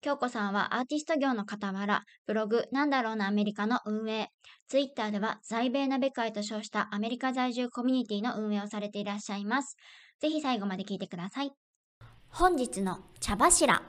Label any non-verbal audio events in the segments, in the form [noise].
京子さんはアーティスト業の傍ら、ブログ、なんだろうなアメリカの運営、ツイッターでは在米鍋会と称したアメリカ在住コミュニティの運営をされていらっしゃいます。ぜひ最後まで聞いてください。本日の茶柱。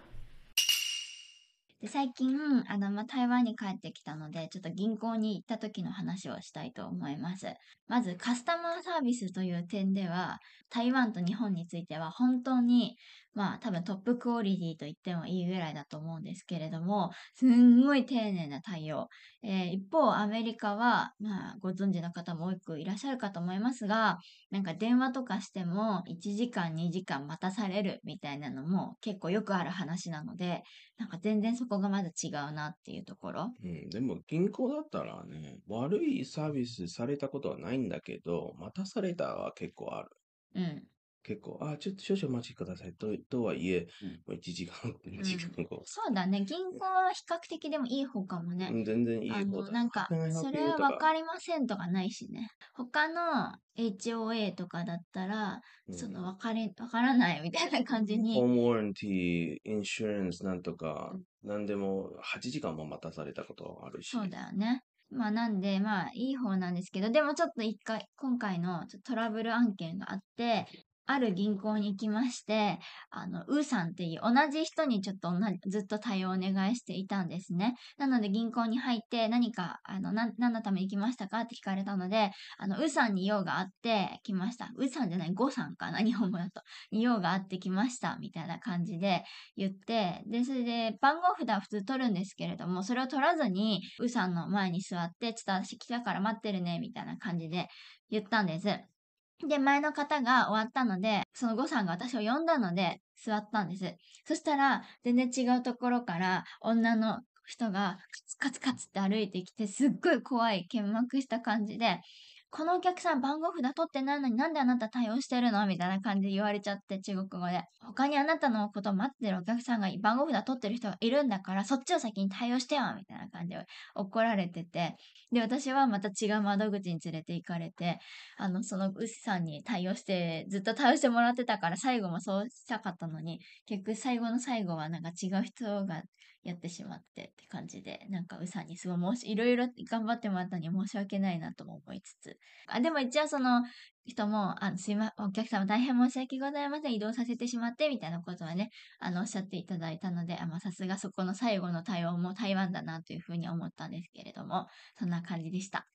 で最近、あの、まあ、台湾に帰ってきたので、ちょっと銀行に行った時の話をしたいと思います。まず、カスタマーサービスという点では、台湾と日本については本当に、まあ多分トップクオリティと言ってもいいぐらいだと思うんですけれども、すんごい丁寧な対応。えー一方、アメリカは、まあご存知の方も多くいらっしゃるかと思いますが、なんか電話とかしても1時間2時間待たされるみたいなのも結構よくある話なので、なんか全然そこがまず違うなっていうところ。うん、でも銀行だったらね、悪いサービスされたことはないんだけど、待たされたは結構ある。うん。結構、あ、ちょっと少々お待ちくださいととはいえ、もう1時間、2時間後、そうだ [laughs] ね。銀行は比較的でもいい方かもね。うん全然いいあの、方だ。なんかそ？れはとわかりませんとかないしね。他の HOA とかだったら、うんその、わかり、わからないみたいな感じにホー、ムワランティー、インシュランスなんとか、なんでも8時間も待たされたことあるし。そうだよね。まあなんで、まあいい方なんですけど、でもちょっと一回、今回のちょっとトラブル案件があって、ある銀行に行きまして、あの、ウーさんっていう同じ人にちょっとずっと対応をお願いしていたんですね。なので銀行に入って何か、あの、な何のために来ましたかって聞かれたので、あの、ウーさんに用があって来ました。ウーさんじゃない、ゴさんかな、日本語だと。に用があって来ました、みたいな感じで言って、で、それで番号札は普通取るんですけれども、それを取らずに、ウーさんの前に座って、ちょっと私来たから待ってるね、みたいな感じで言ったんです。で、前の方が終わったので、その呉さんが私を呼んだので、座ったんです。そしたら、全然違うところから、女の人が、カツカツカツって歩いてきて、すっごい怖い、剣幕した感じで、このお客さん番号札取ってないのになんであなた対応してるの？みたいな感じで言われちゃって、中国語で。他にあなたのことを待ってるお客さんが番号札取ってる人がいるんだから、そっちを先に対応してよみたいな感じで怒られてて。で、私はまた違う窓口に連れて行かれて、あの、その牛さんに対応して、ずっと対応してもらってたから、最後もそうしたかったのに、結局最後の最後はなんか違う人がやってしまってって感じで、なんかうさんにすごい申し、いろいろ頑張ってもらったのに申し訳ないなとも思いつつ。あ、でも一応その人も、あの、すいま、お客様大変申し訳ございません。移動させてしまって、みたいなことはね、あの、おっしゃっていただいたので、あ、まあ、さすがそこの最後の対応も台湾だなというふうに思ったんですけれども、そんな感じでした。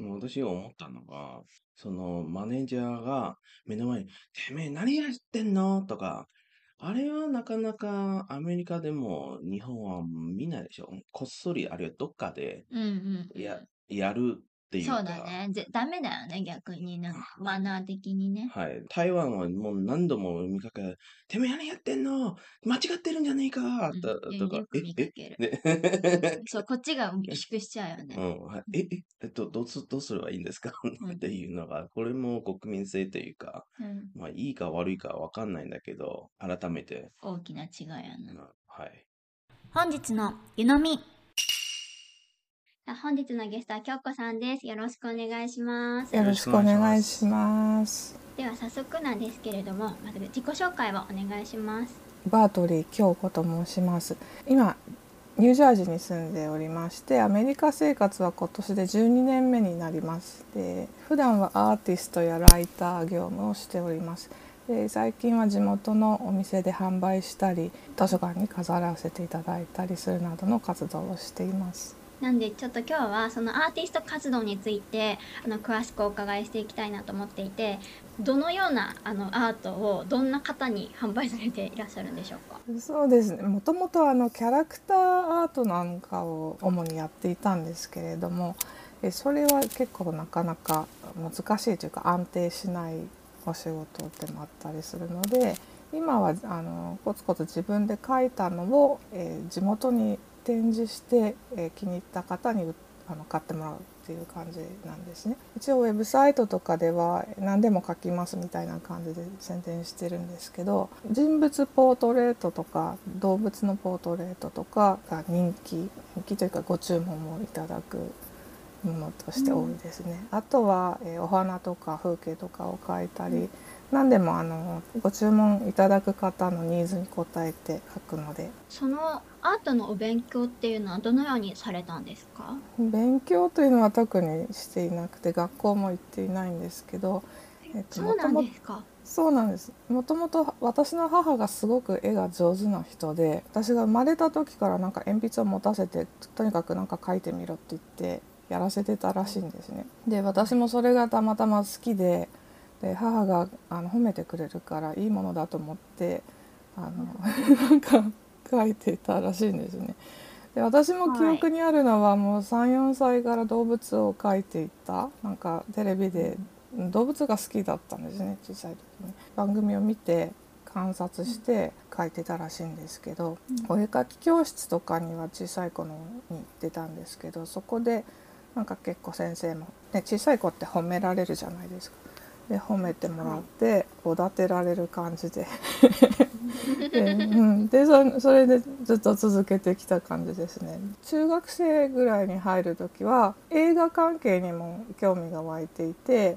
私が思ったのが、そのマネージャーが目の前に、てめえ何やってんの？とか、あれはなかなかアメリカでも日本は見ないでしょ？こっそり、あるいはどっかでうんうんうん。ややるっていうか。そうだね。ぜダメだよね、逆に。なんか、マナー的にね。はい。台湾はもう何度も見かけ、てめえ何やってんの？間違ってるんじゃねえかうんととかよ、く見かける。ね [laughs] そう、こっちが萎縮しちゃうよね。うん、はいえ、え、えっと、どうす、どうすればいいんですか？[laughs] うんっていうのが、これも国民性というか、うん。まあ、いいか悪いかわかんないんだけど、改めて、大きな違いやうんな。はい。本日の湯飲み。本日のゲストは京子さんです。よろしくお願いします。よろしくお願いします。では早速なんですけれども、まず自己紹介をお願いします。バートリー京子と申します。今ニュージャージーに住んでおりまして、アメリカ生活は今年で12年目になります。で、普段はアーティストやライター業務をしております。で最近は地元のお店で販売したり図書館に飾らせていただいたりするなどの活動をしています。なんでちょっと今日はそのアーティスト活動についてあの詳しくお伺いしていきたいなと思っていてどのようなあのアートをどんな方に販売されていらっしゃるんでしょうか？そうですね。もともとあのキャラクターアートなんかを主にやっていたんですけれどもそれは結構なかなか難しいというか安定しないお仕事でもあったりするので今はあのコツコツ自分で描いたのを、えー地元に展示して、え気に入った方にあの買ってもらうっていう感じなんですね。一応ウェブサイトとかでは何でも書きますみたいな感じで宣伝してるんですけど人物ポートレートとか動物のポートレートとかが人気人気というかご注文もいただくものとして多いですね、あとは、えお花とか風景とかを描いたり、何でもあのご注文いただく方のニーズに応えて描くので。そのアートのお勉強っていうのはどのようにされたんですか？勉強というのは特にしていなくて学校も行っていないんですけど、えっとそうなんもともですか？そうなんです。もともと私の母がすごく絵が上手な人で私が生まれた時からなんか鉛筆を持たせてとにかくなんか描いてみろって言ってやらせてたらしいんですね。で私もそれがたまたま好きでで母があの褒めてくれるからいいものだと思ってあの [laughs] なんか描いていたらしいんですね。で私も記憶にあるのはもう34歳から動物を描いていたなんかテレビで動物が好きだったんですね小さい時に。番組を見て観察して描いてたらしいんですけど、お絵描き教室とかには小さい子のに行ってたんですけどそこでなんか結構先生も、ね、小さい子って褒められるじゃないですか。で褒めてもらっておだてられる感じで。[laughs] で,、うん、でそそれでずっと続けてきた感じですね。中学生ぐらいに入る時は映画関係にも興味が湧いていて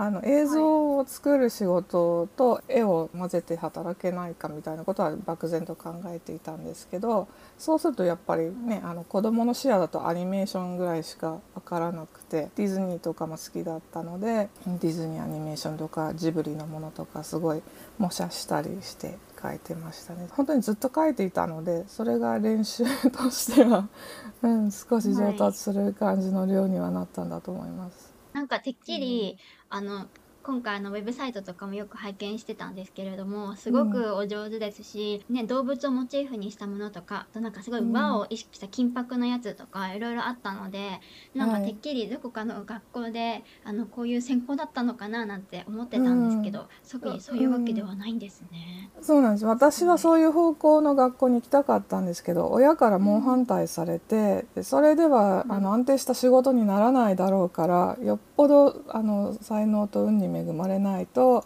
あの映像を作る仕事と絵を混ぜて働けないかみたいなことは漠然と考えていたんですけどそうするとやっぱりねあの子どもの視野だとアニメーションぐらいしか分からなくてディズニーとかも好きだったのでディズニーアニメーションとかジブリのものとかすごい模写したりして描いてましたね。本当にずっと描いていたのでそれが練習としては、[laughs] うん、少し上達する感じの量にはなったんだと思います。なんかてっきり、あの今回のウェブサイトとかもよく拝見してたんですけれどもすごくお上手ですし、ね、動物をモチーフにしたものとかあとなんかすごいうん和を意識した金箔のやつとかいろいろあったのでなんかはい。てっきりどこかの学校であのこういう専攻だったのかななんて思ってたんですけど、特にそういうわけではないんですね。そうなんです。私はそういう方向の学校に行きたかったんですけど親から猛反対されてでそれではうん。あの安定した仕事にならないだろうからよっぽどあの才能と運に恵まれないと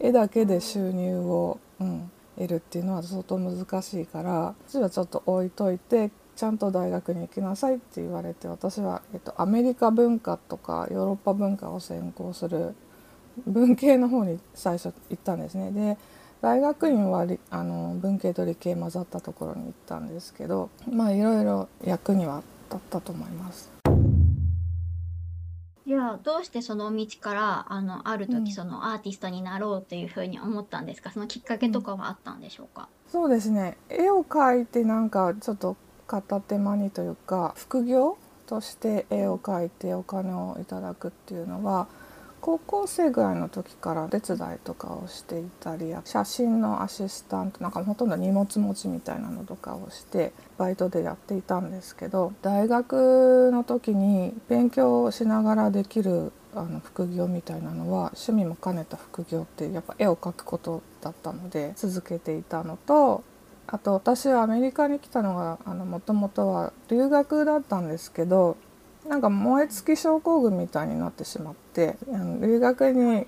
絵だけで収入を、うん、得るっていうのは相当難しいから私はちょっと置いといてちゃんと大学に行きなさいって言われて私は、えっと、アメリカ文化とかヨーロッパ文化を専攻する文系の方に最初行ったんですね。で大学院はあの文系と理系混ざったところに行ったんですけどまあいろいろ役には立ったと思います。じゃあどうしてその道からあのあるうん。時そのアーティストになろうというふうに思ったんですか？そのきっかけとかはあったんでしょうか、そうですね。絵を描いてなんかちょっと片手間にというか副業として絵を描いてお金をいただくっていうのは高校生ぐらいの時から手伝いとかをしていたり写真のアシスタントなんかほとんど荷物持ちみたいなのとかをしてバイトでやっていたんですけど大学の時に勉強をしながらできるあの副業みたいなのは趣味も兼ねた副業ってやっぱ絵を描くことだったので続けていたのとあと私はアメリカに来たのがもともとは留学だったんですけどなんか燃え尽き症候群みたいになってしまって留学に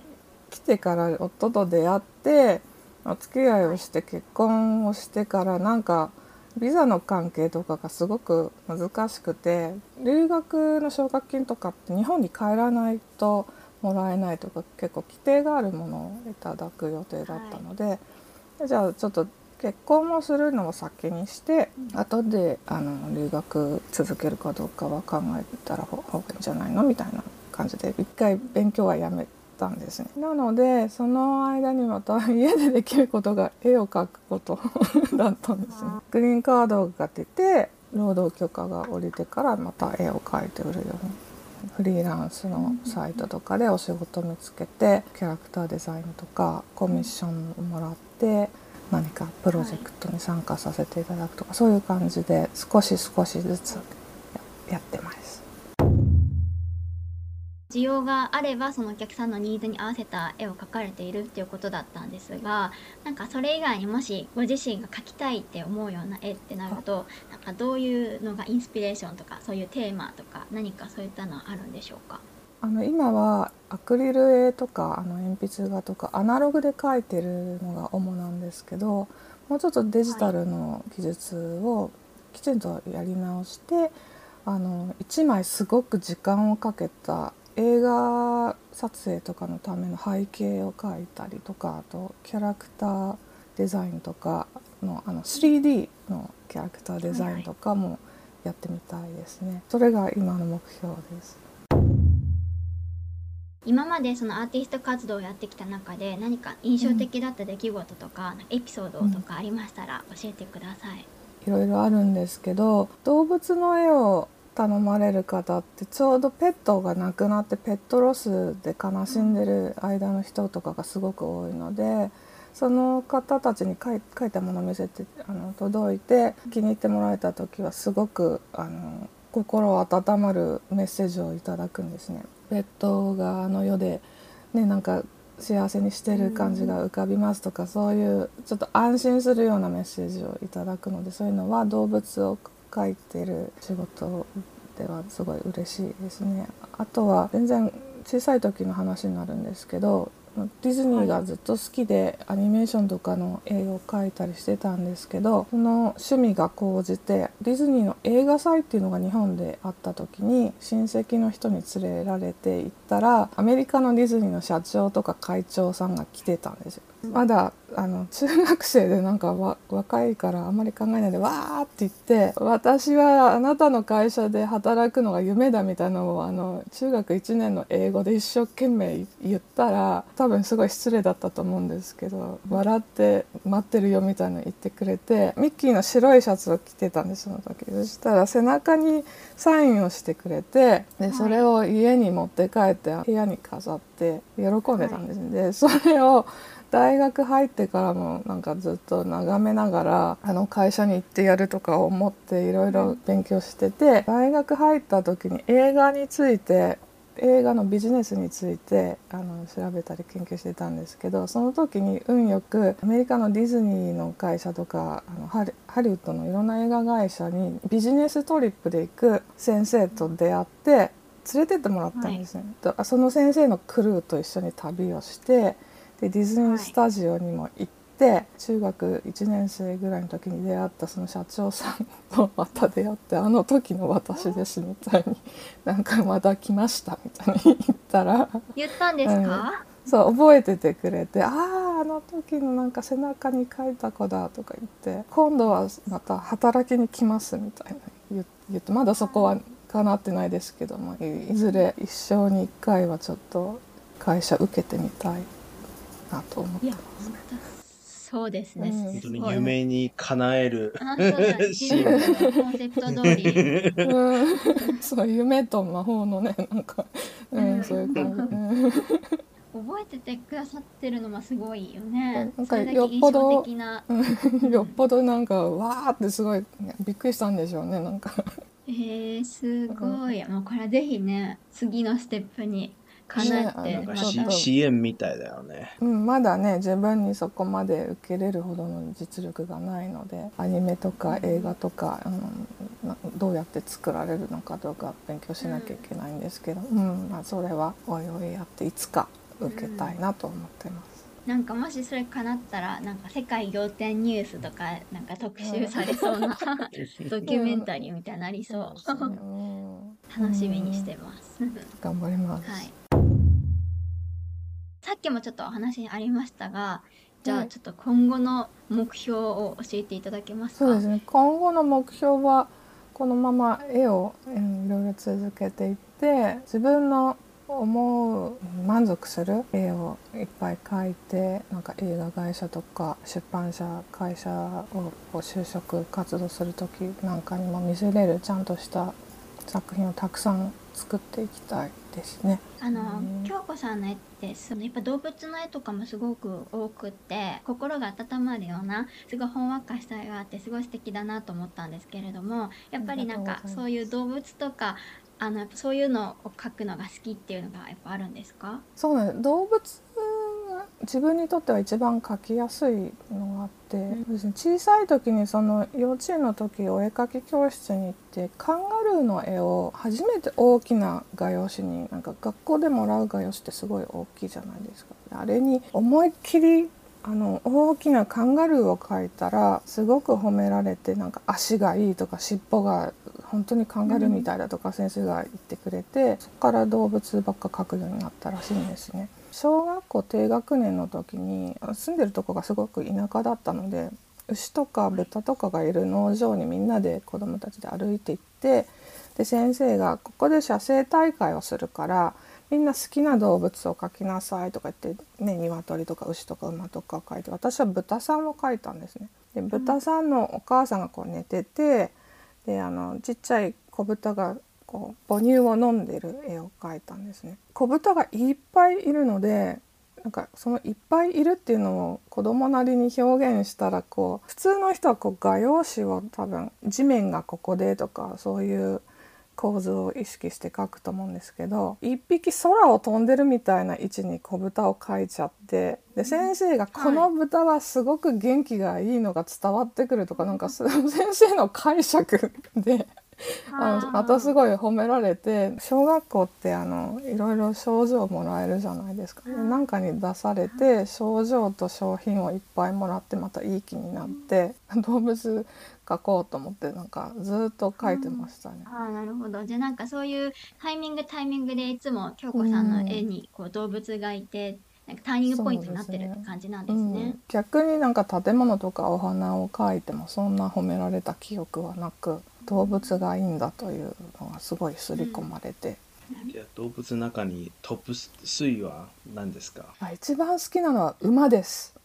来てから夫と出会ってお付き合いをして結婚をしてからなんかビザの関係とかがすごく難しくて留学の奨学金とかって日本に帰らないともらえないとか結構規定があるものをいただく予定だったので、じゃあちょっと結婚をするのを先にして、後であの留学続けるかどうかは考えたら方がいいんじゃないの？みたいな感じで一回勉強はやめたんですね。なのでその間にまた家でできることが絵を描くこと [laughs] だったんですね。グリーンカードが出て労働許可が下りてからまた絵を描いて売るように。フリーランスのサイトとかでお仕事見つけてキャラクターデザインとかコミッションをもらって何かプロジェクトに参加させていただくとか、そういう感じで少し少しずつややってます。自需要があればそのお客さんのニーズに合わせた絵を描かれているっていうことだったんですがなんかそれ以外にもしご自身が描きたいって思うような絵ってなるとなんかどういうのがインスピレーションとかそういうテーマとか何かそういったのはあるんでしょうか？あの今はアクリル絵とかあの鉛筆画とかアナログで描いてるのが主なんですけどもうちょっとデジタルの技術をきちんとやり直して、あの1枚すごく時間をかけた映画撮影とかのための背景を描いたりとかあとキャラクターデザインとかのあの 3D のキャラクターデザインとかもやってみたいですね。それが今の目標です。今までそのアーティスト活動をやってきた中で何か印象的だった出来事とか、エピソードとかありましたら教えてください。いろいろあるんですけど動物の絵を頼まれる方ってちょうどペットが亡くなってペットロスで悲しんでる間の人とかがすごく多いのでその方たちに描い描いたものを見せてあの届いて気に入ってもらえた時はすごくあの心温まるメッセージをいただくんですね。ペットがあの世でねなんか幸せにしてる感じが浮かびますとか、そういうちょっと安心するようなメッセージをいただくのでそういうのは動物を描いてる仕事ではすごい嬉しいですね。あとは全然小さい時の話になるんですけどディズニーがずっと好きでアニメーションとかの絵を描いたりしてたんですけどその趣味が高じてディズニーの映画祭っていうのが日本であった時に親戚の人に連れられて行ったらアメリカのディズニーの社長とか会長さんが来てたんですよ。まだあの中学生でなんかわ若いからあんまり考えないでわーって言って私はあなたの会社で働くのが夢だみたいなのをあの中学1年の英語で一生懸命言ったら多分すごい失礼だったと思うんですけど笑って待ってるよみたいなの言ってくれてミッキーの白いシャツを着てたんですその時そしたら背中にサインをしてくれてでそれを家に持って帰って部屋に飾って喜んでたんですね。でそれを大学入ってからもなんかずっと眺めながらあの会社に行ってやるとか思っていろいろ勉強してて大学入った時に映画について映画のビジネスについてあの調べたり研究してたんですけどその時に運よくアメリカのディズニーの会社とかあのハリハリウッドのいろんな映画会社にビジネストリップで行く先生と出会って連れてってもらったんですね。とその先生のクルーと一緒に旅をしてでディズニースタジオにも行って、中学1年生ぐらいの時に出会ったその社長さんとまた出会ってあの時の私ですみたいに [laughs] なんかまた来ましたみたいに言ったら言ったんですか、そう覚えててくれて「あああの時のなんか背中に書いた子だ」とか言って「今度はまた働きに来ます」みたいな言言ってまだそこは叶ってないですけどもいいずれ一生に一回はちょっと会社受けてみたいなと思っていやます。本当そうですね、うん。本当に夢に叶える。あそうだ。自分のコンセプト通り。うん、そう夢と魔法のねなんか、うん、そういう感じ、うん。覚えててくださってるのもすごいよね。なんかよっぽどよっぽどなんかわーってすごいびっくりしたんでしょうねなんか。えー、すごい。もうこれはぜひね次のステップに叶えねてまなんかしちょっと CM みたいだよね。うん、まだね自分にそこまで受けれるほどの実力がないのでアニメとか映画とか、うん、などうやって作られるのかどうか勉強しなきゃいけないんですけど、うん。まあ、それはおいおいやっていつか受けたいなと思ってます。なんかもしそれ叶ったらなんか世界仰天ニュースとかなんか特集されそうな [laughs] ドキュメンタリーみたいになりそう。うん。楽しみにしてます、頑張ります。はい。さっきもちょっとお話にありましたがじゃはいあちょっと今後の目標を教えていただけますか？そうですね。今後の目標はこのまま絵を、うん、いろいろ続けていって自分の思う満足する絵をいっぱい描いてなんか映画会社とか出版社会社をこう就職活動する時なんかにも見せれるちゃんとした作品をたくさん作っていきたいですね。あのうん。京子さんの絵ってそのやっぱ動物の絵とかもすごく多くって心が温まるようなすごいほんわかした絵があってすごい素敵だなと思ったんですけれどもやっぱりなんかそういう動物とかあのやっぱそういうのを描くのが好きっていうのがやっぱあるんですか？そうね動物が自分にとっては一番描きやすいのがあって、うですね小さい時にその幼稚園の時お絵描き教室に行ってカンガルーの絵を初めて大きな画用紙になんか学校でもらう画用紙ってすごい大きいじゃないですか。あれに思いっきりあの大きなカンガルーを描いたらすごく褒められてなんか足がいいとか尻尾が本当にカンガルーみたいだとか先生が言ってくれて、そこから動物ばっか描くようになったらしいんですね。小学校低学年の時に住んでるとこがすごく田舎だったので牛とか豚とかがいる農場にみんなで子供たちで歩いて行ってで先生が「ここで写生大会をするからみんな好きな動物を描きなさい」とか言ってね鶏とか牛とか馬とかを描いて私は豚さんを描いたんですね。で豚さんのお母さんがこう寝ててであのちっちゃい子豚がこう母乳を飲んでる絵を描いたんですね。子豚がいっぱいいるのでなんかそのいっぱいいるっていうのを子供なりに表現したらこう普通の人はこう画用紙を多分地面がここでとかそういう構図を意識して描くと思うんですけど一匹空を飛んでるみたいな位置に子豚を描いちゃってで先生が「この豚はすごく元気がいいのが伝わってくる」とかなんか先生の解釈で。あのまたすごい褒められて小学校ってあのいろいろ賞状もらえるじゃないですか、でなんかに出されて賞状と商品をいっぱいもらってまたいい気になって動物描こうと思ってなんかずっと描いてましたね。ああなるほど。じゃあなんかそういうタイミングタイミングでいつも京子さんの絵にこう動物がいてなんかターニングポイントになってるって感じなんですね。うん、逆になんか建物とかお花を描いてもそんな褒められた記憶はなく動物がいいんだというのがすごい刷り込まれて、じゃあ動物の中にトップ3は何ですか？あ一番好きなのは馬です。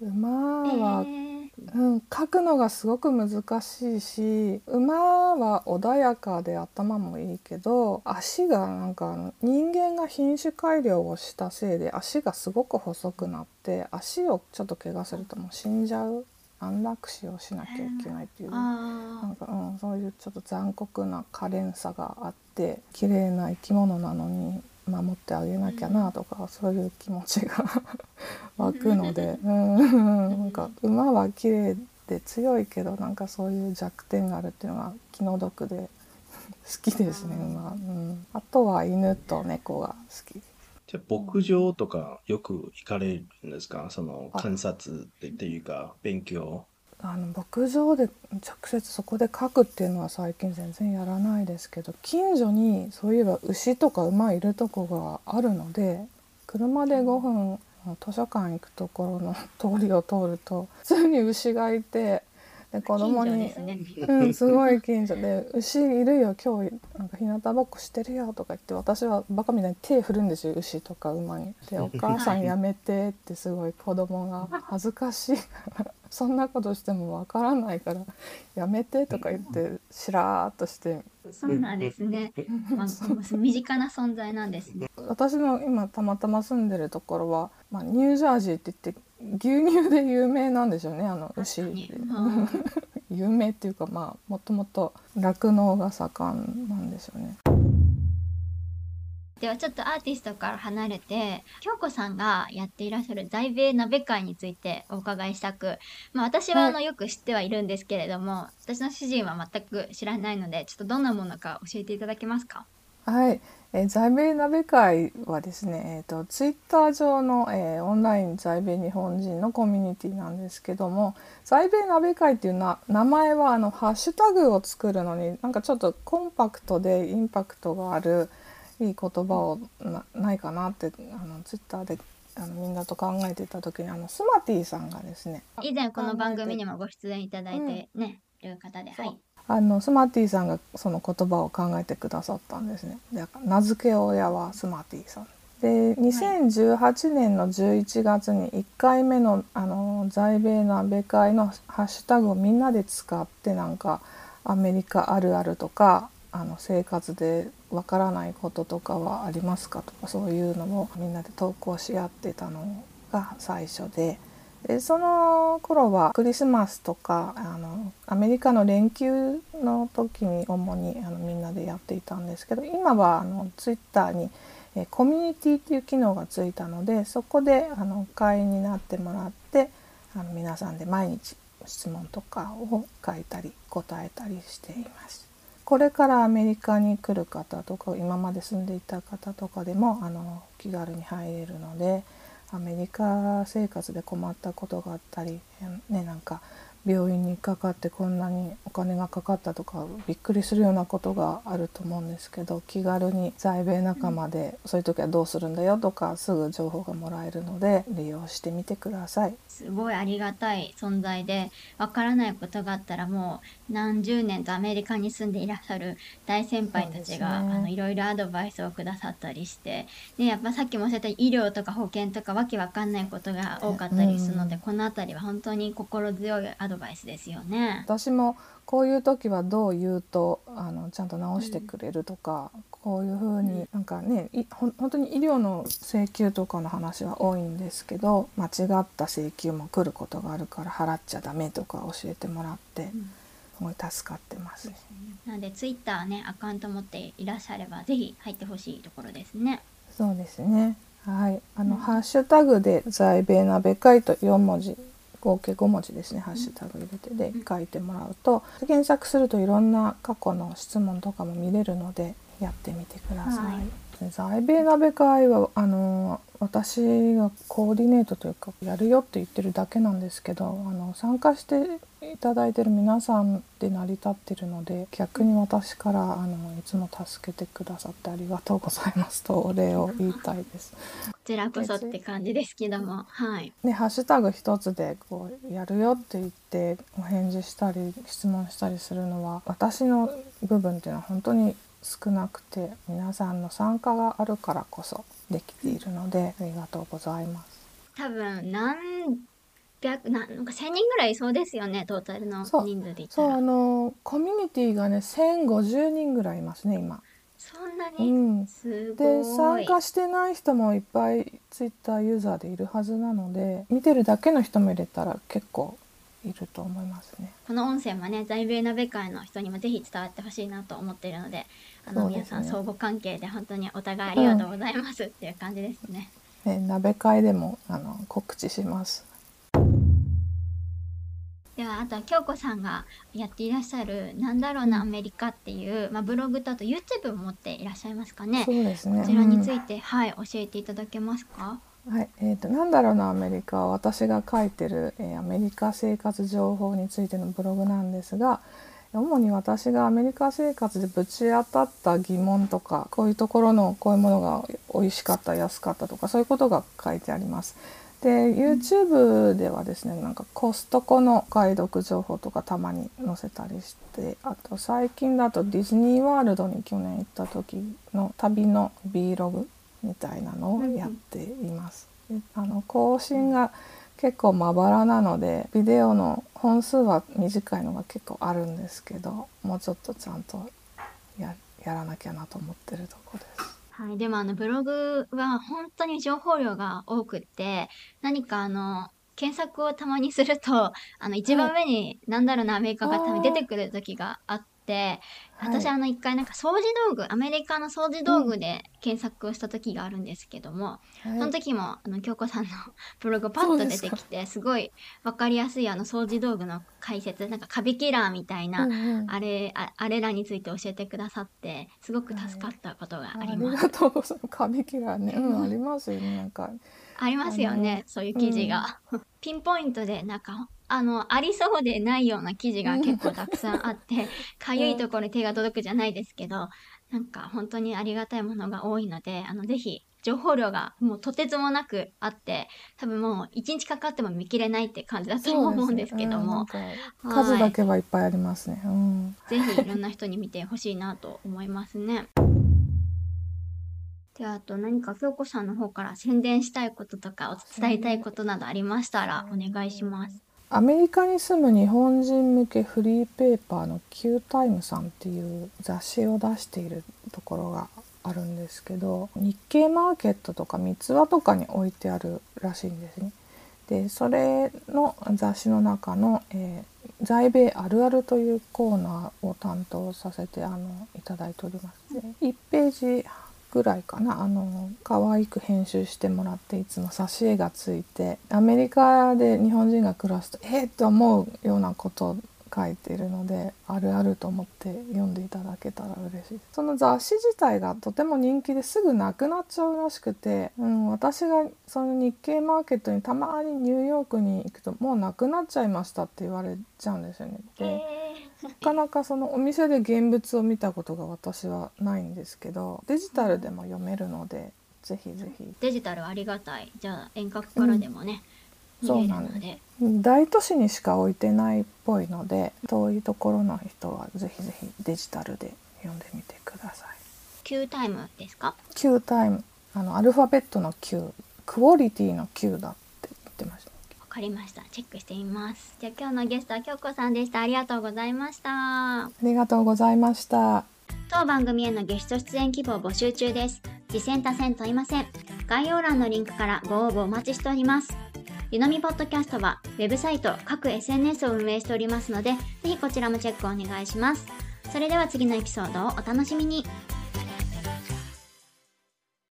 馬は、えー。うん、描くのがすごく難しいし馬は穏やかで頭もいいけど足がなんかあの人間が品種改良をしたせいで足がすごく細くなって足をちょっと怪我するともう死んじゃう安楽死をしなきゃいけないっていう。なあんか、うん、そういうちょっと残酷な可憐さがあって綺麗な生き物なのに守ってあげなきゃなとか、そういう気持ちが [laughs] 湧くので、[laughs] うん、なんか馬は綺麗で強いけどなんかそういう弱点があるっていうのが気の毒で。[laughs] 好きですね馬、うん、あとは犬と猫が好きじゃあ牧場とかよく行かれるんですか？そのあ観察っていうか勉強。あの牧場で直接そこで描くっていうのは最近全然やらないですけど近所にそういえば牛とか馬いるとこがあるので車で5分図書館行くところの通りを通ると普通に牛がいてで子供にねうん、すごい近所で「牛いるよ今日なんか日向ぼっこしてるよ」とか言って私はバカみたいに手振るんですよ牛とか馬に。で「お母さんやめて」ってすごい子供が恥ずかしいから [laughs] そんなことしてもわからないから「やめて」とか言ってしらーっとしてそうなんですね。まあ、身近な存在なんですね。私の今たまたま住んでるところは、まあ、ニュージャージーって言って牛乳で有名なんでしょうねあの牛確かに。でうん有名っていうかまあもともと酪農が盛んなんでしょうね。ではちょっとアーティストから離れて京子さんがやっていらっしゃる在米鍋会についてお伺いしたく、まあ、私はあのよく知ってはいるんですけれども、私の主人は全く知らないのでちょっとどんなものか教えていただけますか？はい、えー在米鍋会はですね、えー、とツイッター上の、えーオンライン在米日本人のコミュニティなんですけども在米鍋会っていうな名前はあのハッシュタグを作るのになんかちょっとコンパクトでインパクトがあるいい言葉をなないかなってあのツイッターであのみんなと考えてた時にあのスマティさんがですね。以前この番組にもご出演いただいてね、いる方ではいあのスマーティーさんがその言葉を考えてくださったんですね。で名付け親はスマーティーさん。で2018年の11月に1回目のあの在米鍋会のハッシュタグをみんなで使ってなんかアメリカあるあるとかあの生活でわからないこととかはありますかとかそういうのをみんなで投稿し合ってたのが最初ででその頃はクリスマスとかあのアメリカの連休の時に主にあのみんなでやっていたんですけど今はあのツイッターにえコミュニティっていう機能がついたのでそこであの会員になってもらってあの皆さんで毎日質問とかを書いたり答えたりしています。これからアメリカに来る方とか今まで住んでいた方とかでもあの気軽に入れるのでアメリカ生活で困ったことがあったり、ね、なんか病院にかかってこんなにお金がかかったとかびっくりするようなことがあると思うんですけど気軽に在米仲間でそういう時はどうするんだよとかすぐ情報がもらえるので利用してみてください。すごいありがたい。存在でわからないことがあったらもう何十年とアメリカに住んでいらっしゃる大先輩たちが、あのいろいろアドバイスをくださったりして、ね、やっぱさっきもおっしゃった医療とか保険とかわけわかんないことが多かったりするので、うんこの辺りは本当に心強いアドバイスですよね。私もこういう時はどう言うとあのちゃんと直してくれるとか、こういうふうになんかねいほん本当に医療の請求とかの話は多いんですけど間違った請求も来ることがあるから払っちゃダメとか教えてもらって、んすごい助かってますね。なのでツイッターねアカウント持っていらっしゃればぜひ入ってほしいところですね。そうですね。はい、あの、うんハッシュタグで在米鍋会と4文字合計5文字ですね。ハッシュタグ入れてでうん。書いてもらうと検索するといろんな過去の質問とかも見れるのでやってみてください。はい。在米鍋会はあの私がコーディネートというかやるよって言ってるだけなんですけどあの参加していただいてる皆さんで成り立ってるので逆に私からあのいつも助けてくださってありがとうございますとお礼を言いたいです。こちらこそって感じですけどもはい。ね、ハッシュタグ一つでこうやるよって言ってお返事したり質問したりするのは私の部分っていうのは本当に少なくて皆さんの参加があるからこそできているのでありがとうございます。多分何百ななんか1,000人ぐらいいそうですよねトータルの人数で言ったそうあらのコミュニティがね1050人ぐらいいますね今。そんなに、うん、すごでい参加してない人もいっぱいツイッターユーザーでいるはずなので見てるだけの人も入れたら結構いると思いますね。この音声もね在米鍋会の人にもぜひ伝わってほしいなと思っているのであのね皆さん相互関係で本当にお互いありがとうございますっていう感じですね。ね、鍋会でもあの告知します。ではあとは京子さんがやっていらっしゃる「なんだろうなアメリカ」っていう、まあ、ブログとあと YouTube も持っていらっしゃいますかね？そうですね。こちらにつうんいて、はい教えていただけますか？はい、えっ、となんだろうなアメリカは私が書いてる、えーアメリカ生活情報についてのブログなんですが、主に私がアメリカ生活でぶち当たった疑問とか、こういうところのこういうものが美味しかった安かったとかそういうことが書いてあります。で YouTube ではですねなんかコストコのお買い得情報とかたまに載せたりしてあと最近だとディズニーワールドに去年行った時の旅の Vlog みたいなのをやっています。あの更新が結構まばらなのでビデオの本数は短いのが結構あるんですけどもうちょっとちゃんとややらなきゃなと思ってるとこです。はい、でもあのブログは本当に情報量が多くて何かあの検索をたまにするとあの一番上に何だろうなアメリカが多分出てくる時があって私はいあの一回なんか掃除道具アメリカの掃除道具で検索をした時があるんですけども、その時もあの京子さんの [laughs] ブログパッと出てきてすごい分かりやすいあの掃除道具の解説なんかカビキラーみたいな、うんうんあれああれらについて教えてくださってすごく助かったことがああります。りがとうございます。カビキラーね、うん、ありますよね。なんか、ありますよね、そういう記事が。[laughs] ピンポイントでなんかあのありそうでないような記事が結構たくさんあって [laughs] かゆいところに手が届くじゃないですけどなんか本当にありがたいものが多いのであのぜひ情報量がもうとてつもなくあって多分もう一日かかっても見切れないって感じだと思うんですけども、ねうん数だけはいっぱいありますね。うん。[laughs] ぜひいろんな人に見てほしいなと思いますね。ではあと何か京子さんの方から宣伝したいこととかお伝えたいことなどありましたらお願いします。アメリカに住む日本人向けフリーペーパーの Q タイムさんっていう雑誌を出しているところがあるんですけど日経マーケットとか三つ葉とかに置いてあるらしいんですね。でそれの雑誌の中の、えー在米あるあるというコーナーを担当させてあのいただいております。1ページぐらいかな。あの可愛く編集してもらっていつも挿絵がついて。アメリカで日本人が暮らすとえっ、と思うようなこと書いているのであるあると思って読んでいただけたら嬉しいその雑誌自体がとても人気ですぐなくなっちゃうらしくて、うん、私がその日系マーケットにたまにニューヨークに行くともうなくなっちゃいましたって言われちゃうんですよね。でなかなかそのお店で現物を見たことが私はないんですけどデジタルでも読めるのでぜひぜひデジタルありがたい。じゃあ遠隔からでもね、そうなんので。大都市にしか置いてないっぽいので遠いところの人はぜひぜひデジタルで読んでみてください。Q タイムですか？Q タイムあのアルファベットの Q クオリティの Q だって言ってました。わかりました。チェックしてみます。じゃあ今日のゲストは京子さんでした。ありがとうございました。ありがとうございました。当番組へのゲスト出演希望募集中です。次戦多戦問いません。概要欄のリンクからご応募お待ちしております。ゆのみポッドキャストはウェブサイト、各 SNS を運営しておりますので、ぜひこちらもチェックお願いします。それでは次のエピソードをお楽しみに。